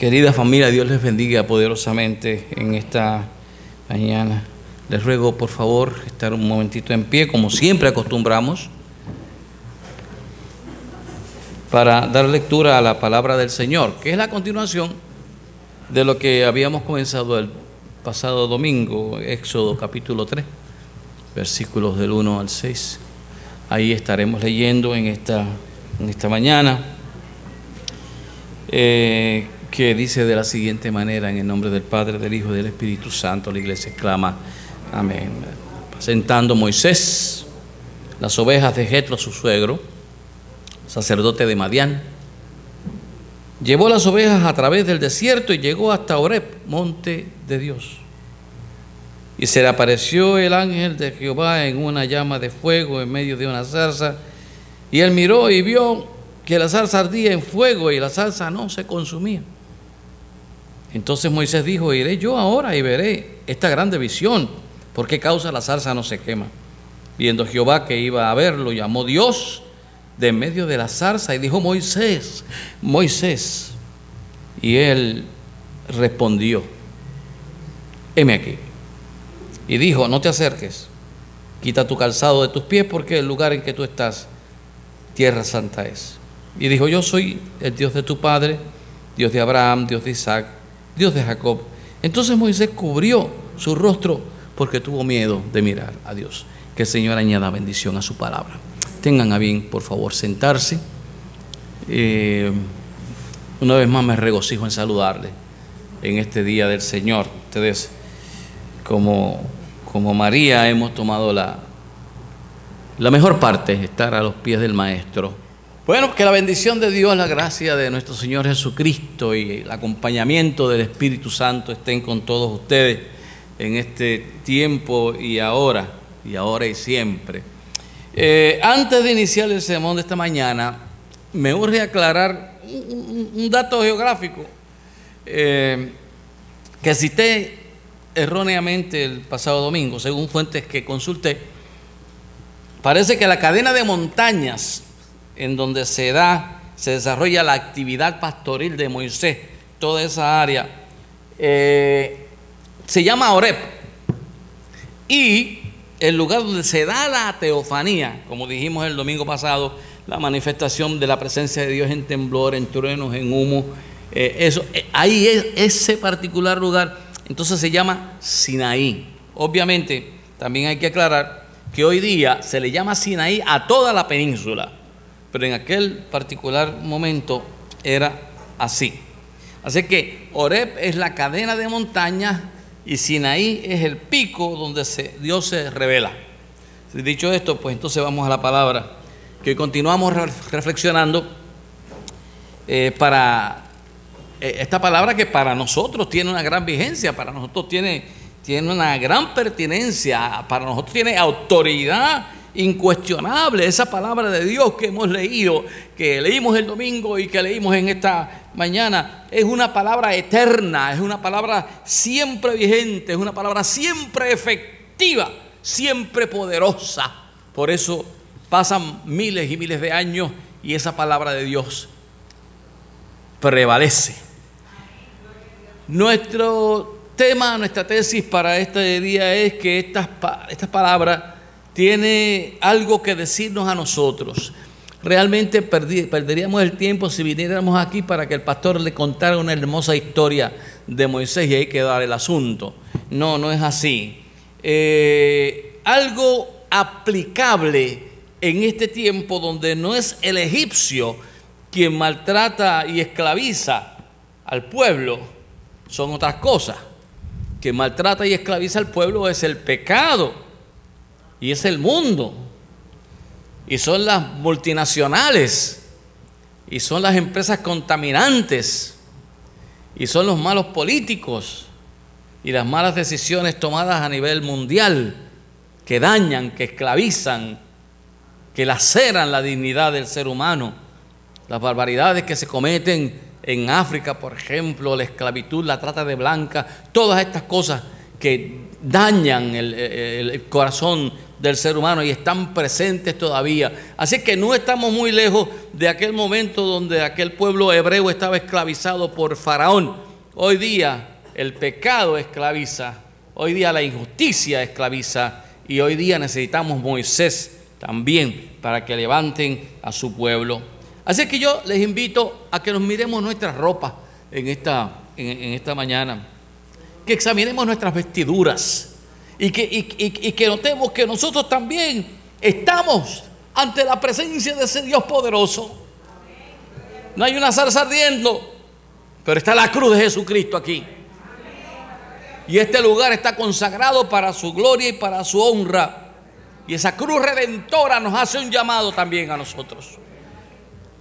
Querida familia, Dios les bendiga poderosamente en esta mañana. Les ruego, por favor, estar un momentito en pie, como siempre acostumbramos, para dar lectura a la palabra del Señor, que es la continuación de lo que habíamos comenzado el pasado domingo, Éxodo capítulo 3, versículos del 1 al 6. Ahí estaremos leyendo en esta, en esta mañana. Eh, que dice de la siguiente manera, en el nombre del Padre, del Hijo y del Espíritu Santo, la iglesia exclama, amén. Sentando Moisés las ovejas de Jetro, su suegro, sacerdote de Madián, llevó las ovejas a través del desierto y llegó hasta Oreb, monte de Dios. Y se le apareció el ángel de Jehová en una llama de fuego en medio de una zarza, y él miró y vio que la zarza ardía en fuego y la zarza no se consumía. Entonces Moisés dijo, iré yo ahora y veré esta grande visión, por qué causa la zarza no se quema. Viendo Jehová que iba a verlo, llamó Dios de medio de la zarza y dijo, Moisés, Moisés. Y él respondió, heme aquí. Y dijo, no te acerques, quita tu calzado de tus pies porque el lugar en que tú estás, tierra santa es. Y dijo, yo soy el Dios de tu padre, Dios de Abraham, Dios de Isaac Dios de Jacob. Entonces Moisés cubrió su rostro porque tuvo miedo de mirar a Dios. Que el Señor añada bendición a su palabra. Tengan a bien, por favor, sentarse. Eh, una vez más me regocijo en saludarle en este día del Señor. Ustedes, como, como María, hemos tomado la, la mejor parte, estar a los pies del Maestro bueno, que la bendición de Dios, la gracia de nuestro Señor Jesucristo y el acompañamiento del Espíritu Santo estén con todos ustedes en este tiempo y ahora, y ahora y siempre. Eh, antes de iniciar el sermón de esta mañana, me urge aclarar un, dato geográfico eh, que cité erróneamente el pasado domingo, según fuentes que consulté. Parece que la cadena de montañas en donde se da, se desarrolla la actividad pastoril de Moisés, toda esa área, eh, se llama Oreb. Y el lugar donde se da la teofanía, como dijimos el domingo pasado, la manifestación de la presencia de Dios en temblor, en truenos, en humo, eh, eso, eh, ahí es ese particular lugar, entonces se llama Sinaí. Obviamente, también hay que aclarar que hoy día se le llama Sinaí a toda la península pero en aquel particular momento era así. Así que Oreb es la cadena de montañas y Sinaí es el pico donde Dios se revela. Dicho esto, pues entonces vamos a la palabra que continuamos reflexionando eh, para eh, esta palabra que para nosotros tiene una gran vigencia, para nosotros tiene, tiene una gran pertinencia, para nosotros tiene autoridad incuestionable, esa palabra de Dios que hemos leído, que leímos el domingo y que leímos en esta mañana, es una palabra eterna, es una palabra siempre vigente, es una palabra siempre efectiva, siempre poderosa. Por eso pasan miles y miles de años y esa palabra de Dios prevalece. Nuestro tema, nuestra tesis para este día es que estas, estas palabras tiene algo que decirnos a nosotros. Realmente perderíamos el tiempo si viniéramos aquí para que el pastor le contara una hermosa historia de Moisés y ahí quedara el asunto. No, no es así. Eh, algo aplicable en este tiempo donde no es el egipcio quien maltrata y esclaviza al pueblo, son otras cosas. Quien maltrata y esclaviza al pueblo es el pecado y es el mundo. Y son las multinacionales. Y son las empresas contaminantes. Y son los malos políticos. Y las malas decisiones tomadas a nivel mundial que dañan, que esclavizan, que laceran la dignidad del ser humano. Las barbaridades que se cometen en África, por ejemplo, la esclavitud, la trata de blanca, todas estas cosas que dañan el, corazón del ser humano y están presentes todavía. Así que no estamos muy lejos de aquel momento donde aquel pueblo hebreo estaba esclavizado por Faraón. Hoy día el pecado esclaviza, hoy día la injusticia esclaviza y hoy día necesitamos Moisés también para que levanten a su pueblo. Así que yo les invito a que nos miremos nuestras ropas en esta, en, esta mañana, que examinemos nuestras vestiduras y que, que notemos que nosotros también estamos ante la presencia de ese Dios poderoso. No hay una zarza ardiendo, pero está la cruz de Jesucristo aquí. Y este lugar está consagrado para su gloria y para su honra. Y esa cruz redentora nos hace un llamado también a nosotros.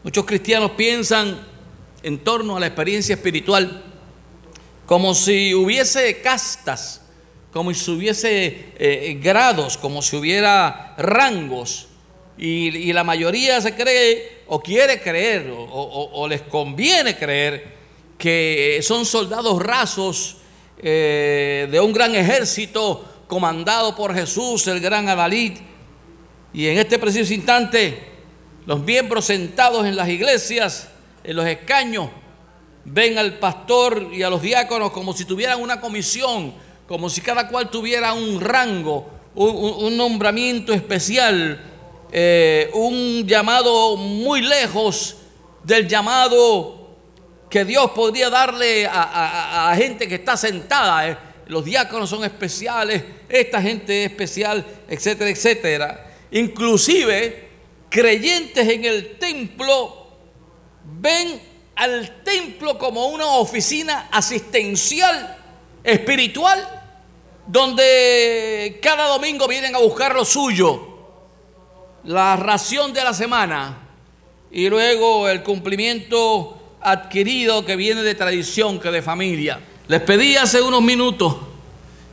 Muchos cristianos piensan en torno a la experiencia espiritual como si hubiese castas como si hubiese eh, grados, como si hubiera rangos. Y, la mayoría se cree o quiere creer o, les conviene creer que son soldados rasos eh, de un gran ejército comandado por Jesús, el gran Adalid. Y en este preciso instante, los miembros sentados en las iglesias, en los escaños, ven al pastor y a los diáconos como si tuvieran una comisión como si cada cual tuviera un rango, un, nombramiento especial, eh, un llamado muy lejos del llamado que Dios podría darle a, gente que está sentada. Eh. Los diáconos son especiales, esta gente es especial, etcétera, etcétera. Inclusive creyentes en el templo ven al templo como una oficina asistencial espiritual donde cada domingo vienen a buscar lo suyo, la ración de la semana y luego el cumplimiento adquirido que viene de tradición, que de familia. Les pedí hace unos minutos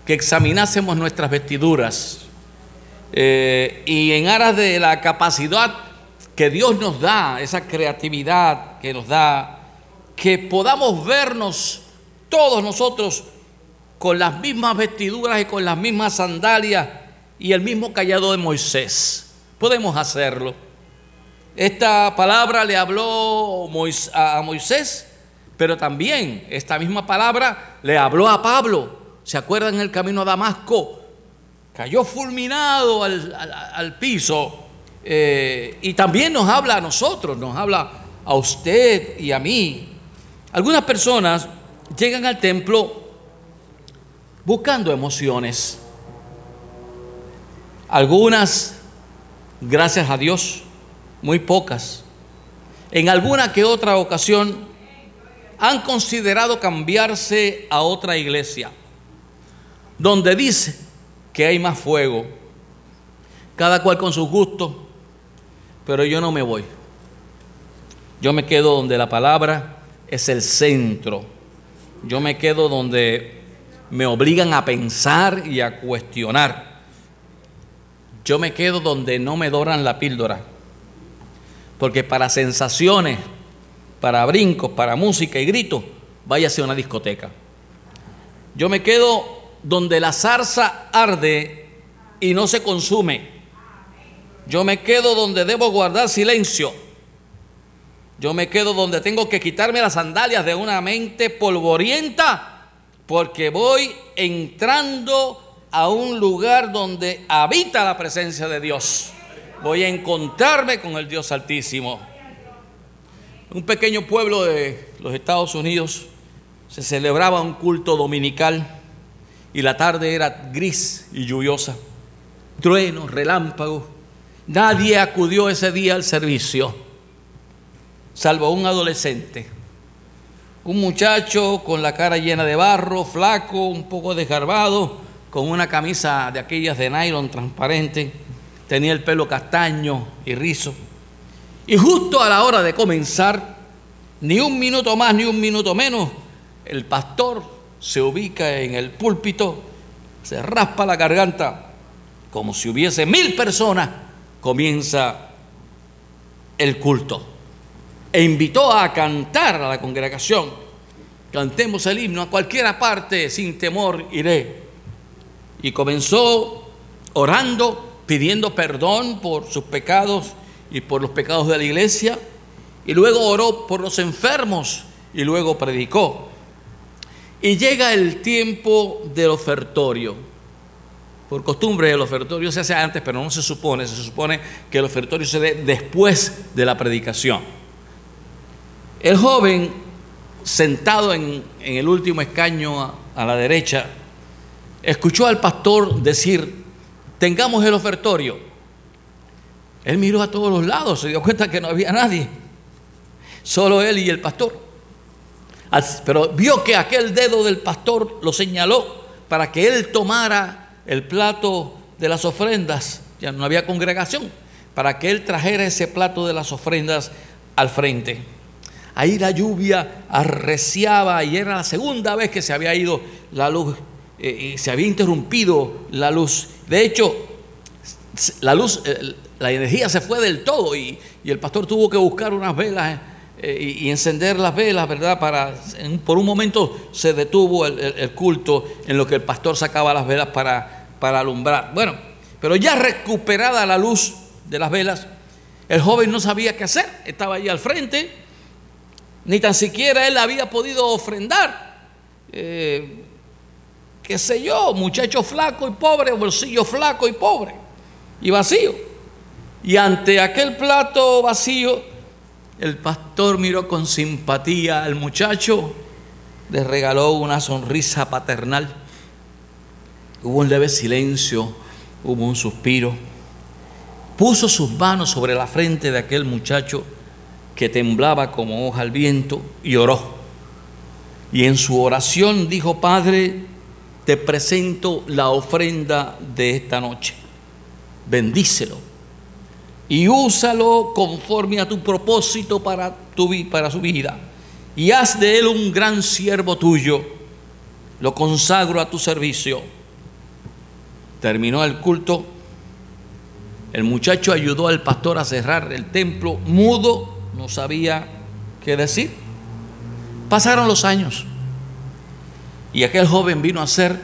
que examinásemos nuestras vestiduras eh, y en aras de la capacidad que Dios nos da, esa creatividad que nos da, que podamos vernos todos nosotros con las mismas vestiduras y con las mismas sandalias y el mismo callado de Moisés. Podemos hacerlo. Esta palabra le habló a Moisés, pero también esta misma palabra le habló a Pablo. ¿Se acuerdan en el camino a Damasco? Cayó fulminado al, piso eh, y también nos habla a nosotros, nos habla a usted y a mí. Algunas personas llegan al templo buscando emociones. Algunas, gracias a Dios, muy pocas. En alguna que otra ocasión han considerado cambiarse a otra iglesia, donde dice que hay más fuego, cada cual con sus gustos, pero yo no me voy. Yo me quedo donde la palabra es el centro. Yo me quedo donde me obligan a pensar y a cuestionar. Yo me quedo donde no me doran la píldora. Porque para sensaciones, para brincos, para música y gritos, váyase a una discoteca. Yo me quedo donde la zarza arde y no se consume. Yo me quedo donde debo guardar silencio. Yo me quedo donde tengo que quitarme las sandalias de una mente polvorienta porque voy entrando a un lugar donde habita la presencia de Dios. Voy a encontrarme con el Dios Altísimo. Un pequeño pueblo de los Estados Unidos se celebraba un culto dominical y la tarde era gris y lluviosa. Truenos, relámpagos. Nadie acudió ese día al servicio, salvo un adolescente un muchacho con la cara llena de barro, flaco, un poco desgarbado, con una camisa de aquellas de nylon transparente, tenía el pelo castaño y rizo. Y justo a la hora de comenzar, ni un minuto más ni un minuto menos, el pastor se ubica en el púlpito, se raspa la garganta, como si hubiese mil personas, comienza el culto e invitó a cantar a la congregación. Cantemos el himno a cualquiera parte, sin temor iré. Y comenzó orando pidiendo perdón por sus pecados y por los pecados de la iglesia, y luego oró por los enfermos y luego predicó. Y llega el tiempo del ofertorio. Por costumbre el ofertorio se hace antes, pero no se supone, se supone que el ofertorio se dé después de la predicación. El joven, sentado en, el último escaño a, a la derecha, escuchó al pastor decir, tengamos el ofertorio. Él miró a todos los lados, se dio cuenta que no había nadie, solo él y el pastor. Pero vio que aquel dedo del pastor lo señaló para que él tomara el plato de las ofrendas, ya no había congregación, para que él trajera ese plato de las ofrendas al frente. Ahí la lluvia arreciaba y era la segunda vez que se había ido la luz eh, y se había interrumpido la luz. De hecho, la luz, eh, la energía se fue del todo y, el pastor tuvo que buscar unas velas eh, y, encender las velas, ¿verdad? Para, por un momento se detuvo el, culto en lo que el pastor sacaba las velas para, para alumbrar. Bueno, pero ya recuperada la luz de las velas, el joven no sabía qué hacer, estaba allí al frente, ni tan siquiera él había podido ofrendar qué sé yo, muchacho flaco y pobre, bolsillo flaco y pobre y vacío. Y ante aquel plato vacío, el pastor miró con simpatía al muchacho, le regaló una sonrisa paternal. Hubo un leve silencio, hubo un suspiro. Puso sus manos sobre la frente de aquel muchacho que temblaba como hoja al viento y oró. Y en su oración dijo, Padre, te presento la ofrenda de esta noche. Bendícelo y úsalo conforme a tu propósito para, tu, para su vida. Y haz de él un gran siervo tuyo. Lo consagro a tu servicio. Terminó el culto. El muchacho ayudó al pastor a cerrar el templo. Mudo, no sabía qué decir. Pasaron los años. Y aquel joven vino a ser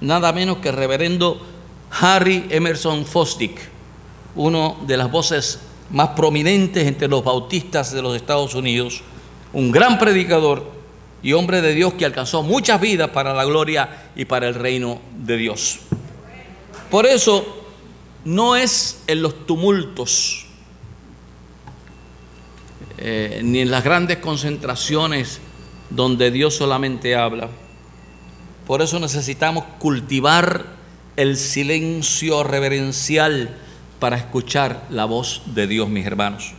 nada menos que el reverendo Harry Emerson Fosdick, uno de las voces más prominentes entre los bautistas de los Estados Unidos, un gran predicador y hombre de Dios que alcanzó muchas vidas para la gloria y para el reino de Dios. Por eso no es en los tumultos eh, ni en las grandes concentraciones donde Dios solamente habla por eso necesitamos cultivar el silencio reverencial para escuchar la voz de Dios, mis hermanos.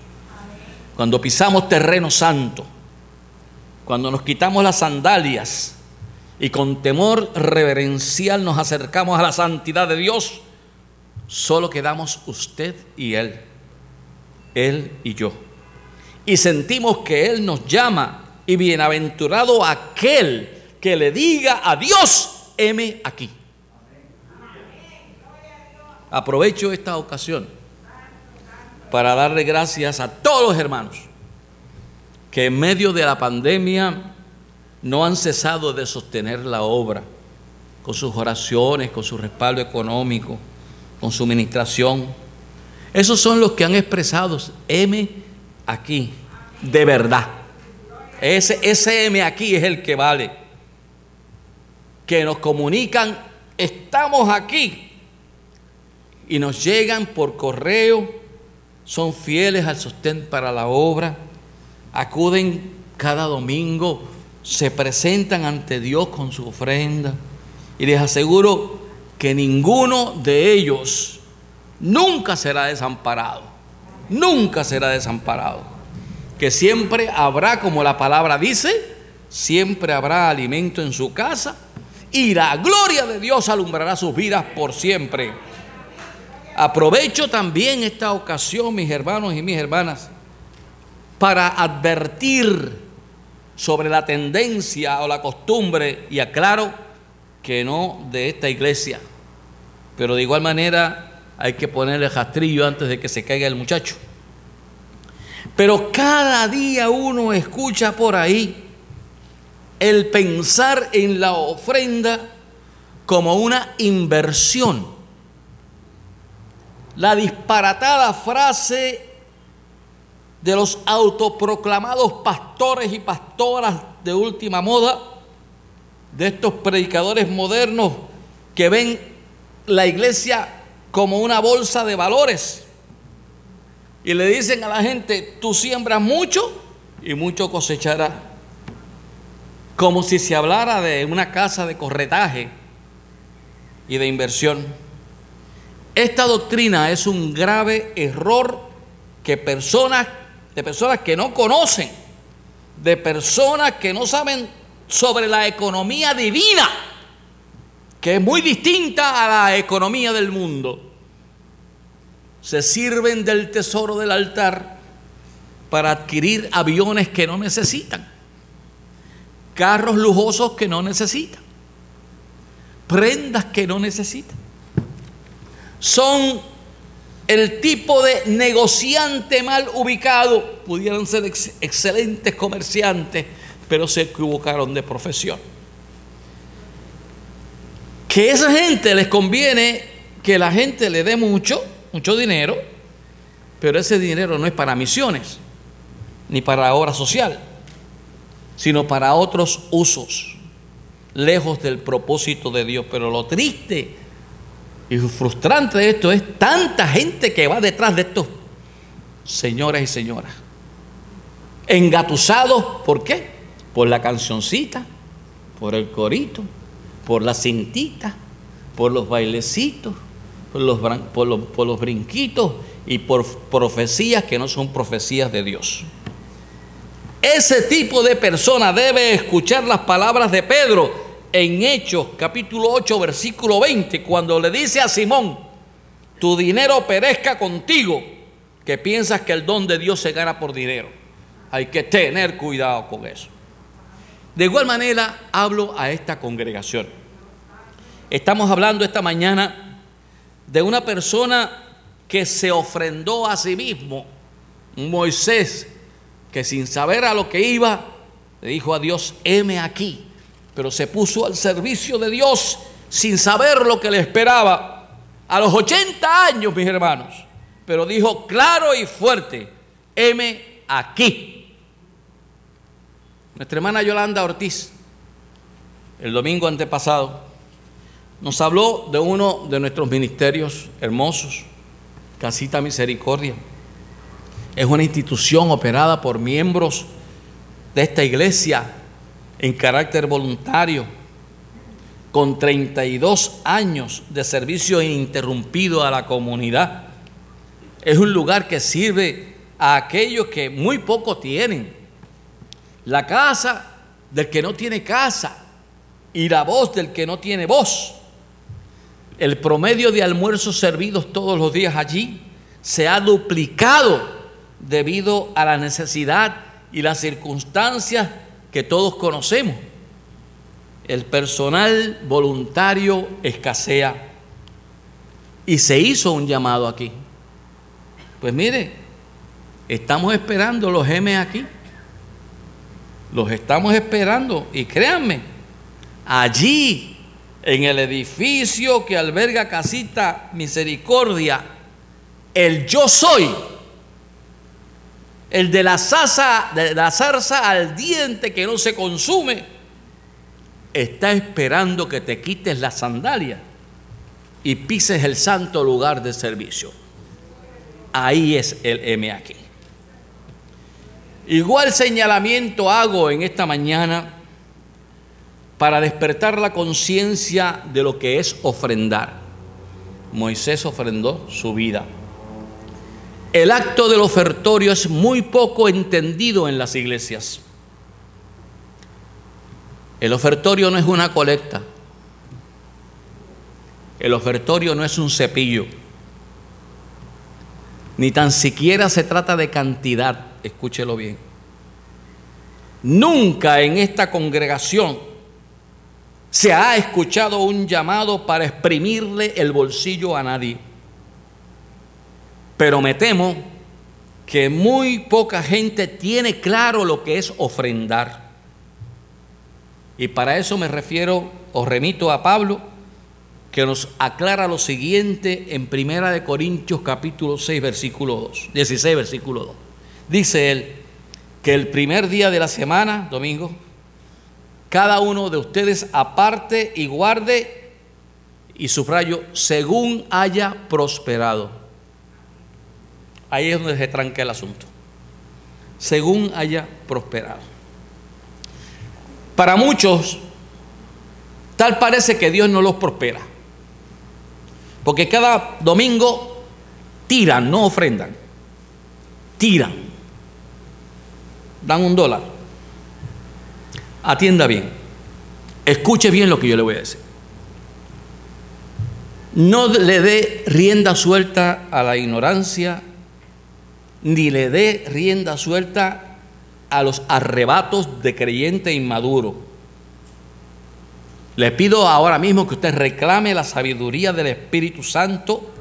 Cuando pisamos terreno santo, cuando nos quitamos las sandalias y con temor reverencial nos acercamos a la santidad de Dios, solo quedamos usted y Él, Él y yo. Y sentimos que Él nos llama y bienaventurado aquel que le diga a Dios, heme aquí. Aprovecho esta ocasión para darle gracias a todos los hermanos que en medio de la pandemia no han cesado de sostener la obra con sus oraciones, con su respaldo económico, con su ministración. Esos son los que han expresado, heme aquí, de verdad. Ese, ese M aquí es el que vale. Que nos comunican, estamos aquí, y nos llegan por correo, son fieles al sostén para la obra, acuden cada domingo, se presentan ante Dios con su ofrenda, y les aseguro que ninguno de ellos nunca será desamparado, nunca será desamparado, que siempre habrá, como la palabra dice, siempre habrá alimento en su casa y la gloria de Dios alumbrará sus vidas por siempre. Aprovecho también esta ocasión, mis hermanos y mis hermanas, para advertir sobre la tendencia o la costumbre, y aclaro que no de esta iglesia, pero de igual manera hay que ponerle jastrillo antes de que se caiga el muchacho. Pero cada día uno escucha por ahí el pensar en la ofrenda como una inversión. la disparatada frase de los autoproclamados pastores y pastoras de última moda, de estos predicadores modernos que ven la iglesia como una bolsa de valores y le dicen a la gente, tú siembras mucho y mucho cosecharás. Como si se hablara de una casa de corretaje y de inversión. Esta doctrina es un grave error que personas, de personas que no conocen, de personas que no saben sobre la economía divina, que es muy distinta a la economía del mundo se sirven del tesoro del altar para adquirir aviones que no necesitan, carros lujosos que no necesitan, prendas que no necesitan. Son el tipo de negociante mal ubicado, pudieran ser excelentes comerciantes, pero se equivocaron de profesión. Que esa gente les conviene que la gente le dé mucho mucho dinero, pero ese dinero no es para misiones, ni para obra social, sino para otros usos, lejos del propósito de Dios. Pero lo triste y frustrante de esto es tanta gente que va detrás de estos señoras y señoras. Engatusados, ¿por qué? Por la cancioncita, por el corito, por la cintita, por los bailecitos, por los, por los, brinquitos y por profecías que no son profecías de Dios. Ese tipo de persona debe escuchar las palabras de Pedro en Hechos capítulo 8 versículo 20 cuando le dice a Simón, tu dinero perezca contigo, que piensas que el don de Dios se gana por dinero. Hay que tener cuidado con eso. De igual manera hablo a esta congregación. Estamos hablando esta mañana de una persona que se ofrendó a sí mismo, Moisés, que sin saber a lo que iba, le dijo a Dios, heme aquí, pero se puso al servicio de Dios sin saber lo que le esperaba. A los 80 años, mis hermanos, pero dijo claro y fuerte, heme aquí. Nuestra hermana Yolanda Ortiz, el domingo antepasado, nos habló de uno de nuestros ministerios hermosos, Casita Misericordia. Es una institución operada por miembros de esta iglesia en carácter voluntario, con 32 años de servicio ininterrumpido a la comunidad. Es un lugar que sirve a aquellos que muy poco tienen. La casa del que no tiene casa y la voz del que no tiene voz. El promedio de almuerzos servidos todos los días allí se ha duplicado debido a la necesidad y las circunstancias que todos conocemos. El personal voluntario escasea y se hizo un llamado aquí. Pues mire, estamos esperando los M aquí. Los estamos esperando y créanme, allí en el edificio que alberga Casita Misericordia, el yo soy, el de la, zarza al diente que no se consume, está esperando que te quites la sandalia y pises el santo lugar de servicio. Ahí es el M. Igual señalamiento hago en esta mañana para despertar la conciencia de lo que es ofrendar. Moisés ofrendó su vida. El acto del ofertorio es muy poco entendido en las iglesias. El ofertorio no es una colecta. El ofertorio no es un cepillo. Ni tan siquiera se trata de cantidad. Escúchelo bien. Nunca en esta congregación se ha escuchado un llamado para exprimirle el bolsillo a nadie. Pero me temo que muy poca gente tiene claro lo que es ofrendar. Y para eso me refiero o remito a Pablo, que nos aclara lo siguiente en Primera de Corintios capítulo 6 versículo 2, 16 versículo 2. Dice él que el primer día de la semana, domingo, cada uno de ustedes aparte y guarde y subrayo según haya prosperado. Ahí es donde se tranca el asunto. Según haya prosperado. Para muchos, tal parece que Dios no los prospera. Porque cada domingo tiran, no ofrendan. Tiran. Dan un dólar. Atienda bien. Escuche bien lo que yo le voy a decir. No le dé rienda suelta a la ignorancia, ni le dé rienda suelta a los arrebatos de creyente inmaduro. Le pido ahora mismo que usted reclame la sabiduría del Espíritu Santo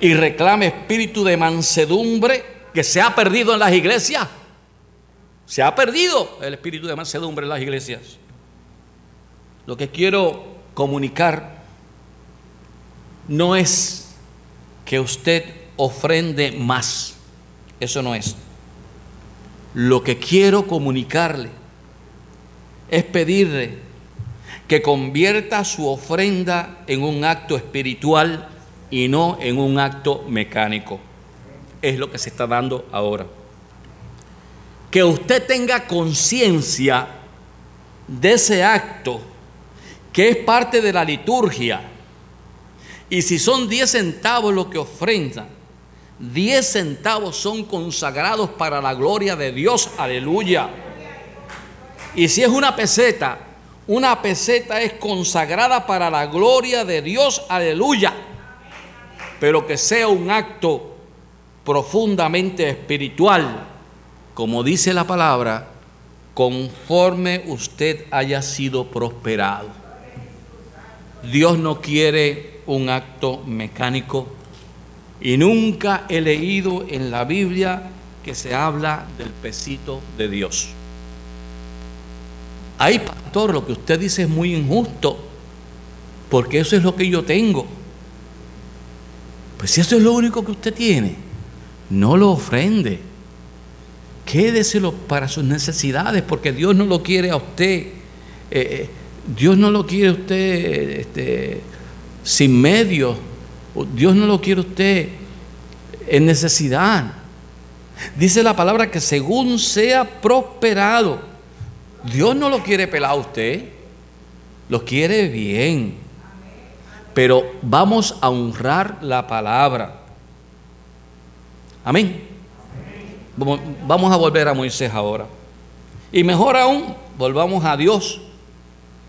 y reclame espíritu de mansedumbre que se ha perdido en las iglesias. Se ha perdido el espíritu de mansedumbre en las iglesias. Lo que quiero comunicar no es que usted ofrende más. Eso no es. Lo que quiero comunicarle es pedirle que convierta su ofrenda en un acto espiritual y no en un acto mecánico. Es lo que se está dando ahora. Que usted tenga conciencia de ese acto que es parte de la liturgia. Y si son 10 centavos lo que ofrenda, 10 centavos son consagrados para la gloria de Dios. Aleluya. Y si es una peseta, una peseta es consagrada para la gloria de Dios, aleluya. Pero que sea un acto profundamente espiritual, como dice la palabra, conforme usted haya sido prosperado. Dios no quiere un acto mecánico y nunca he leído en la Biblia que se habla del pesito de Dios. Ay, pastor, lo que usted dice es muy injusto, porque eso es lo que yo tengo. Pues si eso es lo único que usted tiene, no lo ofrende. Quédeselo para sus necesidades, porque Dios no lo quiere a usted. Eh, eh, Dios no lo quiere a usted este, sin medios. Dios no lo quiere a usted en necesidad. Dice la palabra que según sea prosperado. Dios no lo quiere pelar a usted, lo quiere bien. Pero vamos a honrar la palabra. Amén. Vamos a volver a Moisés ahora. Y mejor aún, volvamos a Dios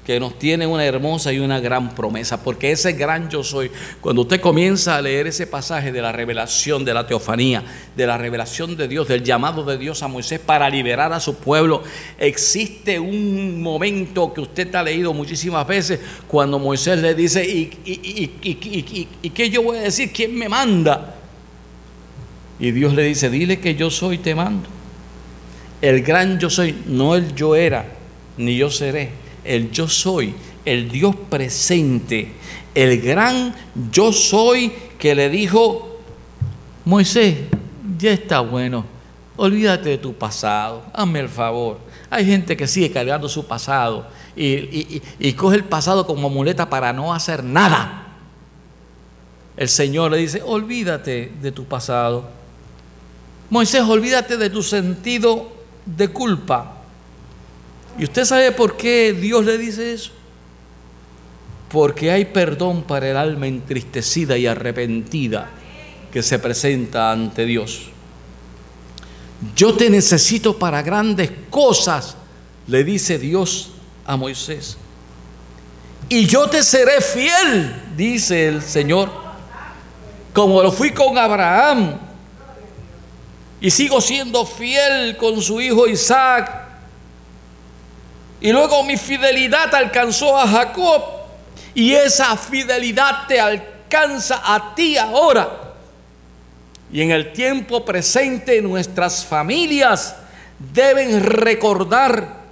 que nos tiene una hermosa y una gran promesa, porque ese gran yo soy, cuando usted comienza a leer ese pasaje de la revelación, de la teofanía, de la revelación de Dios, del llamado de Dios a Moisés para liberar a su pueblo, existe un momento que usted ha leído muchísimas veces cuando Moisés le dice, ¿y, y, y qué yo voy a decir? ¿Quién me manda? Y Dios le dice, dile que yo soy, te mando. El gran yo soy, no el yo era, ni yo seré el yo soy, el Dios presente, el gran yo soy que le dijo, Moisés, ya está bueno, olvídate de tu pasado, hazme el favor. Hay gente que sigue cargando su pasado y, coge el pasado como muleta para no hacer nada. El Señor le dice, olvídate de tu pasado. Moisés, olvídate de tu sentido de culpa. ¿Y usted sabe por qué Dios le dice eso? Porque hay perdón para el alma entristecida y arrepentida que se presenta ante Dios. Yo te necesito para grandes cosas, le dice Dios a Moisés. Y yo te seré fiel, dice el Señor, como lo fui con Abraham. Y sigo siendo fiel con su hijo Isaac y luego mi fidelidad alcanzó a Jacob y esa fidelidad te alcanza a ti ahora. Y en el tiempo presente nuestras familias deben recordar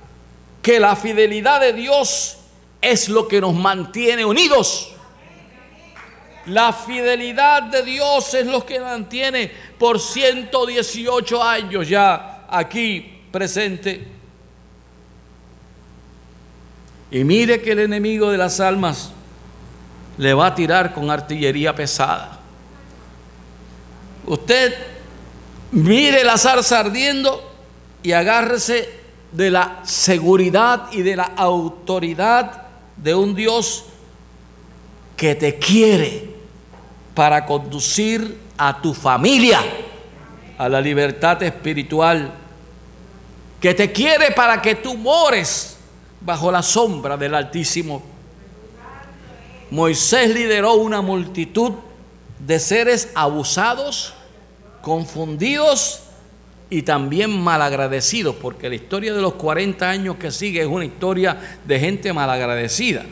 que la fidelidad de Dios es lo que nos mantiene unidos. La fidelidad de Dios es lo que mantiene por 118 años ya aquí presente. Y mire que el enemigo de las almas le va a tirar con artillería pesada. Usted mire la zarza ardiendo y agárrese de la seguridad y de la autoridad de un Dios que te quiere para conducir a tu familia a la libertad espiritual, que te quiere para que tú mores bajo la sombra del Altísimo. Moisés lideró una multitud de seres abusados, confundidos y también malagradecidos, porque la historia de los 40 años que sigue es una historia de gente malagradecida.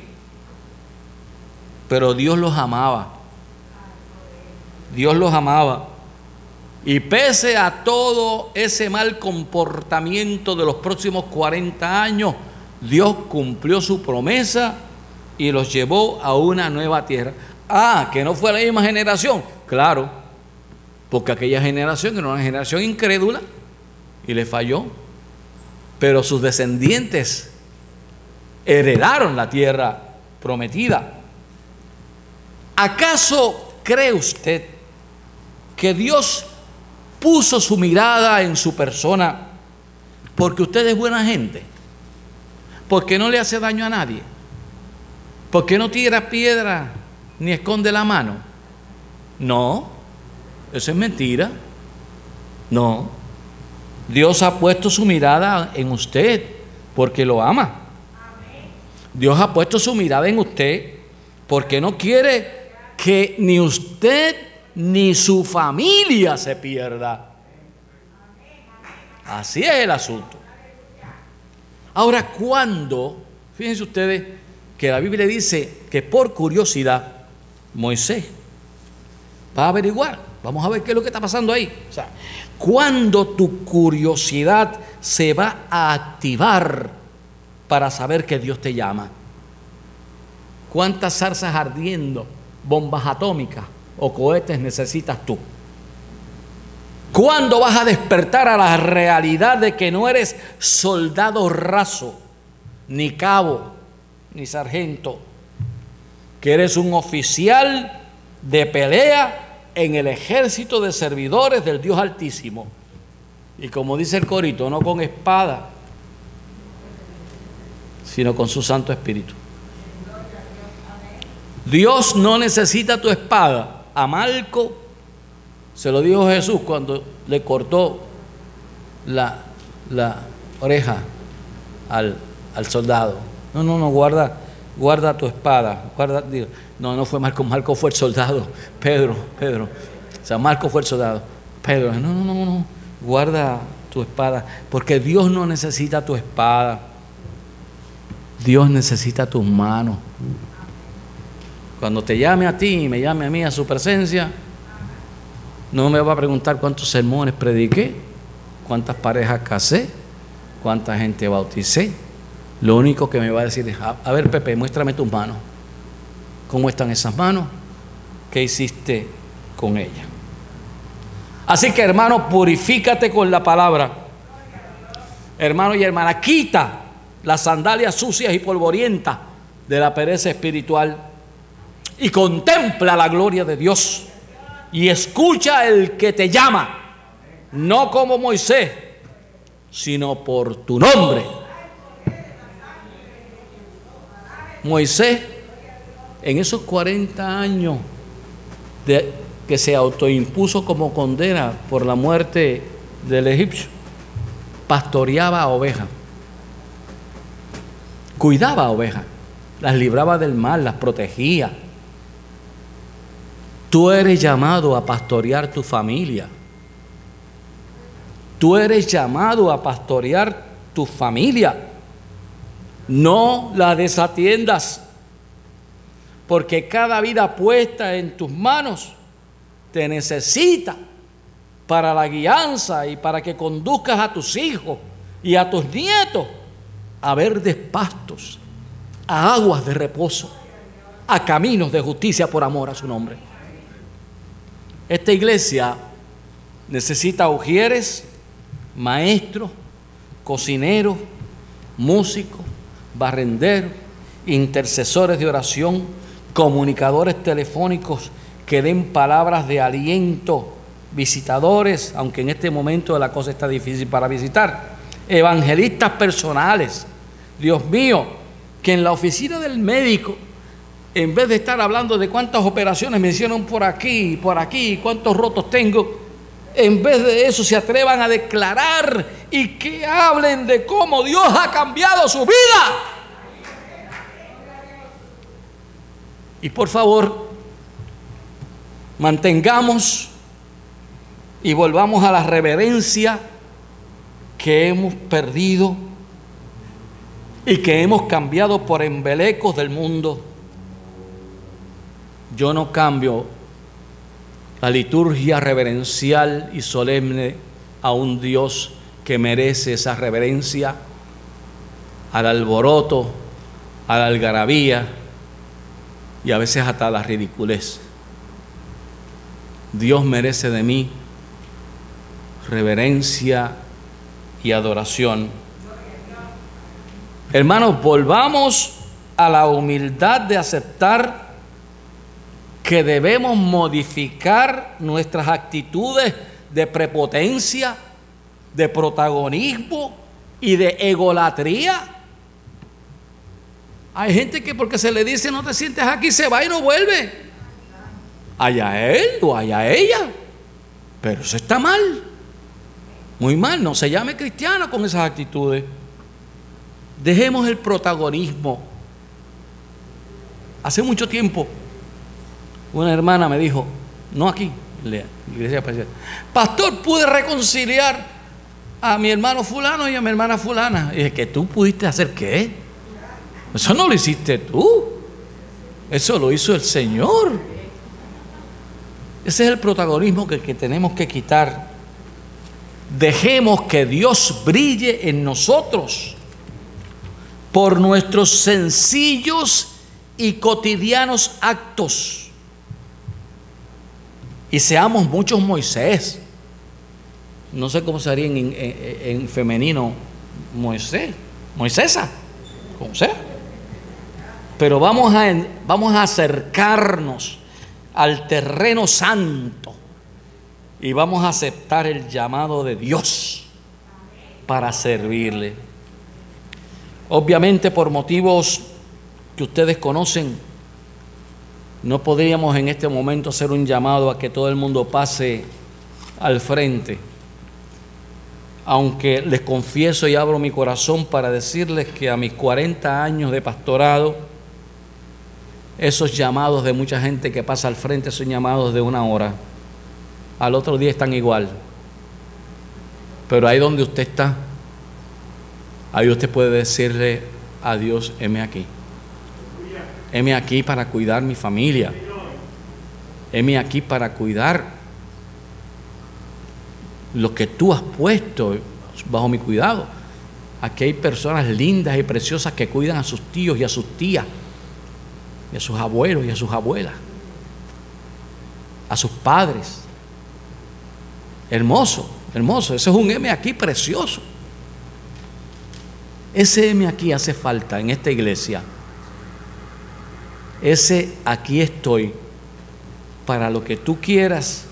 Pero Dios los amaba. Dios los amaba. Y pese a todo ese mal comportamiento de los próximos 40 años, Dios cumplió su promesa y los llevó a una nueva tierra. Ah, que no fue la misma generación. Claro, porque aquella generación era una generación incrédula y le falló. Pero sus descendientes heredaron la tierra prometida. ¿Acaso cree usted que Dios puso su mirada en su persona porque usted es buena gente? Porque no le hace daño a nadie? porque no tira piedra ni esconde la mano? No, eso es mentira. No. Dios ha puesto su mirada en usted porque lo ama. Dios ha puesto su mirada en usted porque no quiere que ni usted ni su familia se pierda. Así es el asunto. Ahora, cuando, fíjense ustedes, que la Biblia dice que por curiosidad Moisés va a averiguar, vamos a ver qué es lo que está pasando ahí. O sea, cuando tu curiosidad se va a activar para saber que Dios te llama. ¿Cuántas zarzas ardiendo, bombas atómicas o cohetes necesitas tú? ¿Cuándo vas a despertar a la realidad de que no eres soldado raso, ni cabo, ni sargento, que eres un oficial de pelea en el ejército de servidores del Dios Altísimo. Y como dice el corito, no con espada, sino con su Santo Espíritu. Dios no necesita tu espada. A Malco se lo dijo Jesús cuando le cortó la, la oreja al, al soldado. No, no, no, guarda, guarda tu espada. Guarda, no, no fue Marco, Marco fue el soldado. Pedro, Pedro. O sea, Marco fue el soldado. Pedro, no, no, no, no. Guarda tu espada. Porque Dios no necesita tu espada. Dios necesita tus manos. Cuando te llame a ti y me llame a mí a su presencia, no me va a preguntar cuántos sermones prediqué, cuántas parejas casé, cuánta gente bauticé lo único que me va a decir es, a ver Pepe, muéstrame tus manos. ¿Cómo están esas manos? ¿Qué hiciste con ellas? Así que hermano, purifícate con la palabra. Hermano y hermana, quita las sandalias sucias y polvorientas de la pereza espiritual y contempla la gloria de Dios y escucha el que te llama, no como Moisés, sino por tu nombre Moisés, en esos 40 años que se autoimpuso como condena por la muerte del egipcio, pastoreaba a ovejas, cuidaba a ovejas, las libraba del mal, las protegía. Tú eres llamado a pastorear tu familia. Tú eres llamado a pastorear tu familia. No la desatiendas, porque cada vida puesta en tus manos te necesita para la guianza y para que conduzcas a tus hijos y a tus nietos a verdes pastos, a aguas de reposo, a caminos de justicia por amor a su nombre. Esta iglesia necesita ujieres, maestros, cocineros, músicos, barrenderos, intercesores de oración, comunicadores telefónicos que den palabras de aliento, visitadores, aunque en este momento la cosa está difícil para visitar, evangelistas personales. Dios mío, que en la oficina del médico, en vez de estar hablando de cuántas operaciones me hicieron por aquí, por aquí, cuántos rotos tengo, en vez de eso se atrevan a declarar y que hablen de cómo Dios ha cambiado su vida. Y por favor, mantengamos y volvamos a la reverencia que hemos perdido y que hemos cambiado por embelecos del mundo. Yo no cambio la liturgia reverencial y solemne a un Dios que merece esa reverencia, al alboroto, a la algarabía y a veces hasta la ridiculez. Dios merece de mí reverencia y adoración. Hermanos, volvamos a la humildad de aceptar que debemos modificar nuestras actitudes de prepotencia, de protagonismo y de egolatría. Hay gente que porque se le dice no te sientes aquí, se va y no vuelve. Allá él o allá ella. Pero eso está mal. Muy mal, no se llame cristiano con esas actitudes. Dejemos el protagonismo. Hace mucho tiempo una hermana me dijo, no aquí, la iglesia pastor, pude reconciliar a mi hermano fulano y a mi hermana fulana. Y dije, ¿que tú pudiste hacer qué? Eso no lo hiciste tú. Eso lo hizo el Señor. Ese es el protagonismo que tenemos que quitar. Dejemos que Dios brille en nosotros por nuestros sencillos y cotidianos actos y seamos muchos Moisés. No sé cómo sería en, femenino Moisés, Moisesa, como sea. Pero vamos a, vamos a acercarnos al terreno santo y vamos a aceptar el llamado de Dios para servirle. Obviamente por motivos que ustedes conocen, no podríamos en este momento hacer un llamado a que todo el mundo pase al frente. Aunque les confieso y abro mi corazón para decirles que a mis 40 años de pastorado, esos llamados de mucha gente que pasa al frente son llamados de una hora. Al otro día están igual. Pero ahí donde usted está, ahí usted puede decirle a Dios, heme aquí. Heme aquí para cuidar mi familia. Heme aquí para cuidar lo que tú has puesto bajo mi cuidado. Aquí hay personas lindas y preciosas que cuidan a sus tíos y a sus tías, y a sus abuelos y a sus abuelas, a sus padres. Hermoso, hermoso. Ese es un M aquí precioso. Ese M aquí hace falta en esta iglesia ese aquí estoy para lo que tú quieras.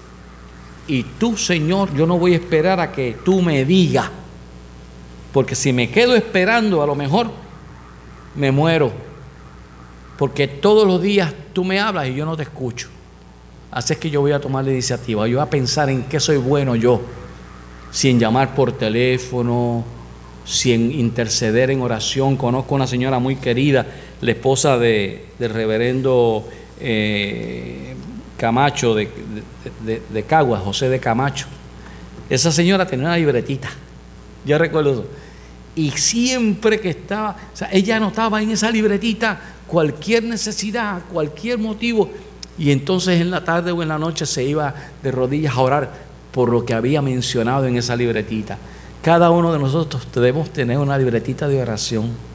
Y tú, Señor, yo no voy a esperar a que tú me digas. Porque si me quedo esperando, a lo mejor me muero. Porque todos los días tú me hablas y yo no te escucho. Así es que yo voy a tomar la iniciativa. Yo voy a pensar en qué soy bueno yo. Si en llamar por teléfono, si en interceder en oración. Conozco una señora muy querida la esposa de, del reverendo eh, Camacho de, de, Caguas, José de Camacho. Esa señora tenía una libretita, yo recuerdo eso. Y siempre que estaba, o sea, ella anotaba en esa libretita cualquier necesidad, cualquier motivo, y entonces en la tarde o en la noche se iba de rodillas a orar por lo que había mencionado en esa libretita. Cada uno de nosotros debemos tener una libretita de oración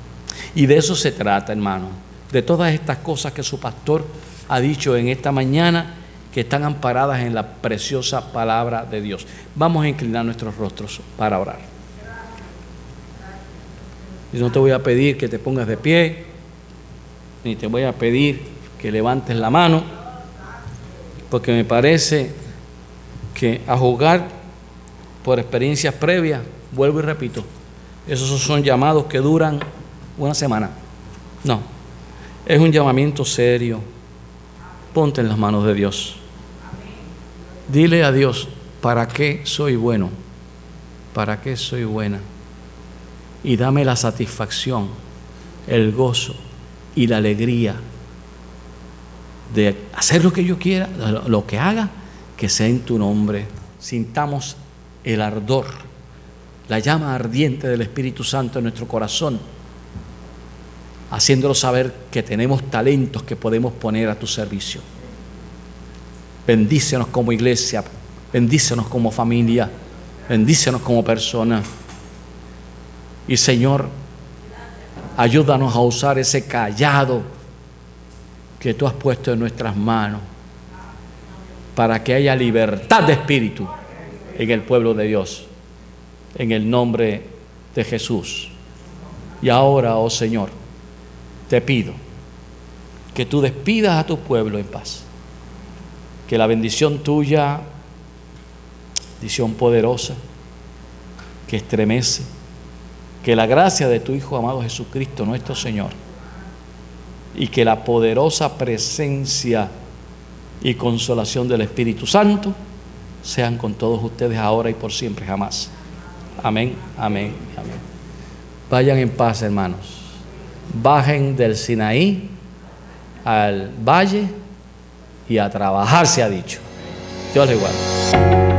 Y de eso se trata, hermano. De todas estas cosas que su pastor ha dicho en esta mañana, que están amparadas en la preciosa palabra de Dios. Vamos a inclinar nuestros rostros para orar. Y no te voy a pedir que te pongas de pie, ni te voy a pedir que levantes la mano, porque me parece que a jugar por experiencias previas, vuelvo y repito, esos son llamados que duran una semana. No, es un llamamiento serio. Ponte en las manos de Dios. Dile a Dios, ¿para qué soy bueno? ¿Para qué soy buena? Y dame la satisfacción, el gozo y la alegría de hacer lo que yo quiera, lo que haga, que sea en tu nombre. Sintamos el ardor, la llama ardiente del Espíritu Santo en nuestro corazón, haciéndolo saber que tenemos talentos que podemos poner a tu servicio. Bendícenos como iglesia, bendícenos como familia, bendícenos como persona. Y Señor, ayúdanos a usar ese callado que tú has puesto en nuestras manos para que haya libertad de espíritu en el pueblo de Dios, en el nombre de Jesús. Y ahora, oh Señor, te pido que tú despidas a tu pueblo en paz, que la bendición tuya, bendición poderosa, que estremece, que la gracia de tu Hijo amado Jesucristo, nuestro Señor, y que la poderosa presencia y consolación del Espíritu Santo sean con todos ustedes ahora y por siempre jamás. Amén, amén, amén. Vayan en paz, hermanos. Bajen del Sinaí al valle y a trabajar, se ha dicho. Dios les guarde.